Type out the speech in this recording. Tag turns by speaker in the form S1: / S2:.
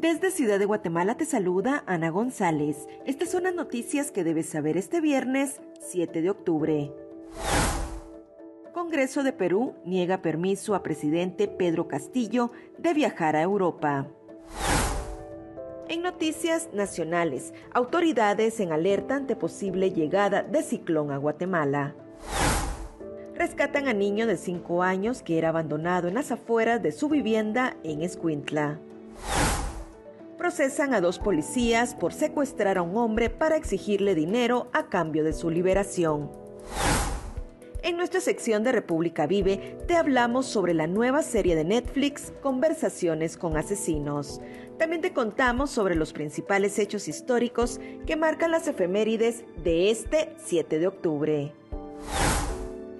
S1: Desde Ciudad de Guatemala te saluda Ana González. Estas son las noticias que debes saber este viernes 7 de octubre. Congreso de Perú niega permiso a presidente Pedro Castillo de viajar a Europa. En noticias nacionales, autoridades en alerta ante posible llegada de ciclón a Guatemala. Rescatan a niño de 5 años que era abandonado en las afueras de su vivienda en Escuintla procesan a dos policías por secuestrar a un hombre para exigirle dinero a cambio de su liberación. En nuestra sección de República Vive te hablamos sobre la nueva serie de Netflix Conversaciones con Asesinos. También te contamos sobre los principales hechos históricos que marcan las efemérides de este 7 de octubre.